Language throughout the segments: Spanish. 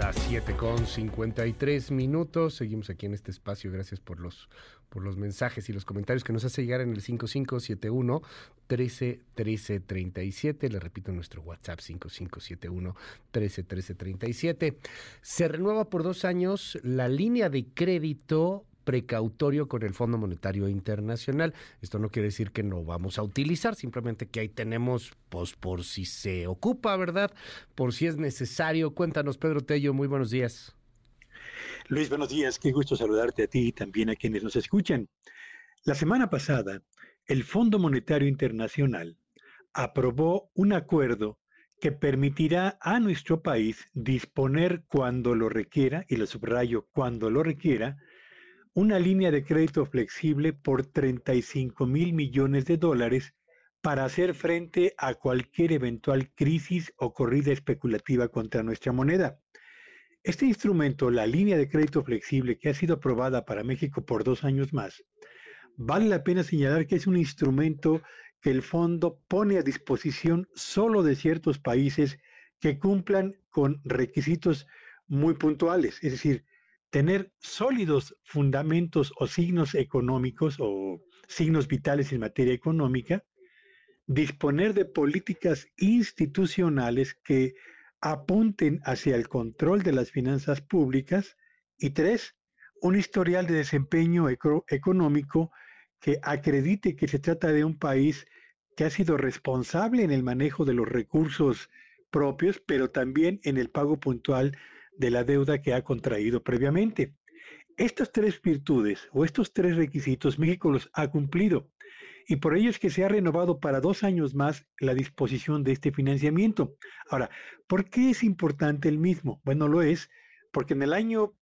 Las 7 con 53 minutos. Seguimos aquí en este espacio. Gracias por los, por los mensajes y los comentarios que nos hace llegar en el 5571 13 13 37. Le repito nuestro WhatsApp 5571 13 13 37. Se renueva por dos años la línea de crédito precautorio con el Fondo Monetario Internacional. Esto no quiere decir que no vamos a utilizar, simplemente que ahí tenemos, pues por si se ocupa, ¿verdad? Por si es necesario. Cuéntanos, Pedro Tello, muy buenos días. Luis, buenos días, qué gusto saludarte a ti y también a quienes nos escuchan. La semana pasada, el Fondo Monetario Internacional aprobó un acuerdo que permitirá a nuestro país disponer cuando lo requiera, y lo subrayo, cuando lo requiera, una línea de crédito flexible por 35 mil millones de dólares para hacer frente a cualquier eventual crisis o corrida especulativa contra nuestra moneda. Este instrumento, la línea de crédito flexible que ha sido aprobada para México por dos años más, vale la pena señalar que es un instrumento que el fondo pone a disposición solo de ciertos países que cumplan con requisitos muy puntuales, es decir, tener sólidos fundamentos o signos económicos o signos vitales en materia económica, disponer de políticas institucionales que apunten hacia el control de las finanzas públicas y tres, un historial de desempeño económico que acredite que se trata de un país que ha sido responsable en el manejo de los recursos propios, pero también en el pago puntual de la deuda que ha contraído previamente. Estas tres virtudes o estos tres requisitos México los ha cumplido y por ello es que se ha renovado para dos años más la disposición de este financiamiento. Ahora, ¿por qué es importante el mismo? Bueno, lo es porque en el año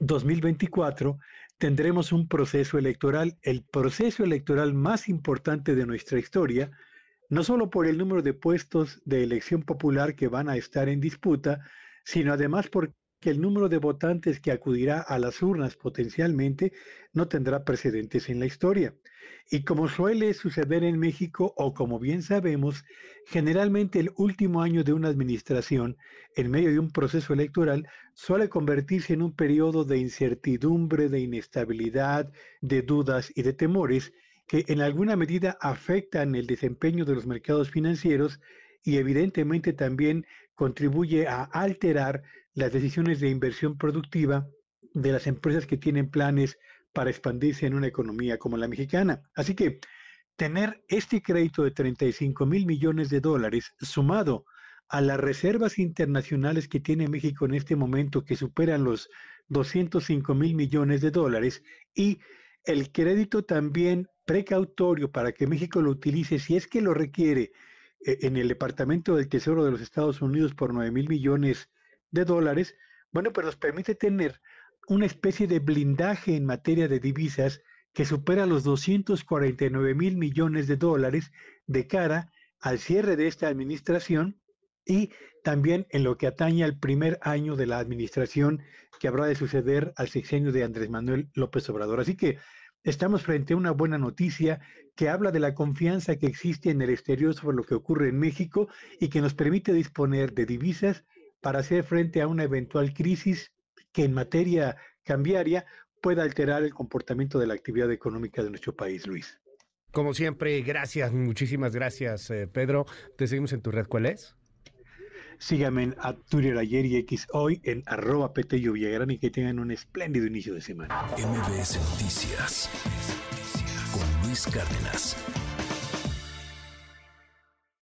2024 tendremos un proceso electoral, el proceso electoral más importante de nuestra historia, no solo por el número de puestos de elección popular que van a estar en disputa, sino además porque el número de votantes que acudirá a las urnas potencialmente no tendrá precedentes en la historia. Y como suele suceder en México, o como bien sabemos, generalmente el último año de una administración, en medio de un proceso electoral, suele convertirse en un periodo de incertidumbre, de inestabilidad, de dudas y de temores que en alguna medida afectan el desempeño de los mercados financieros y evidentemente también contribuye a alterar las decisiones de inversión productiva de las empresas que tienen planes para expandirse en una economía como la mexicana. Así que tener este crédito de 35 mil millones de dólares sumado a las reservas internacionales que tiene México en este momento, que superan los 205 mil millones de dólares, y el crédito también precautorio para que México lo utilice si es que lo requiere en el Departamento del Tesoro de los Estados Unidos por 9 mil millones de dólares, bueno, pues nos permite tener una especie de blindaje en materia de divisas que supera los 249 mil millones de dólares de cara al cierre de esta administración y también en lo que atañe al primer año de la administración que habrá de suceder al sexenio de Andrés Manuel López Obrador. Así que estamos frente a una buena noticia que habla de la confianza que existe en el exterior sobre lo que ocurre en México y que nos permite disponer de divisas para hacer frente a una eventual crisis que en materia cambiaria pueda alterar el comportamiento de la actividad económica de nuestro país, Luis. Como siempre, gracias, muchísimas gracias, eh, Pedro. Te seguimos en tu red, ¿cuál es? Síganme en Twitter ayer y X hoy en arroba Petello Villagrán y que tengan un espléndido inicio de semana. MBS Noticias con Luis Cárdenas.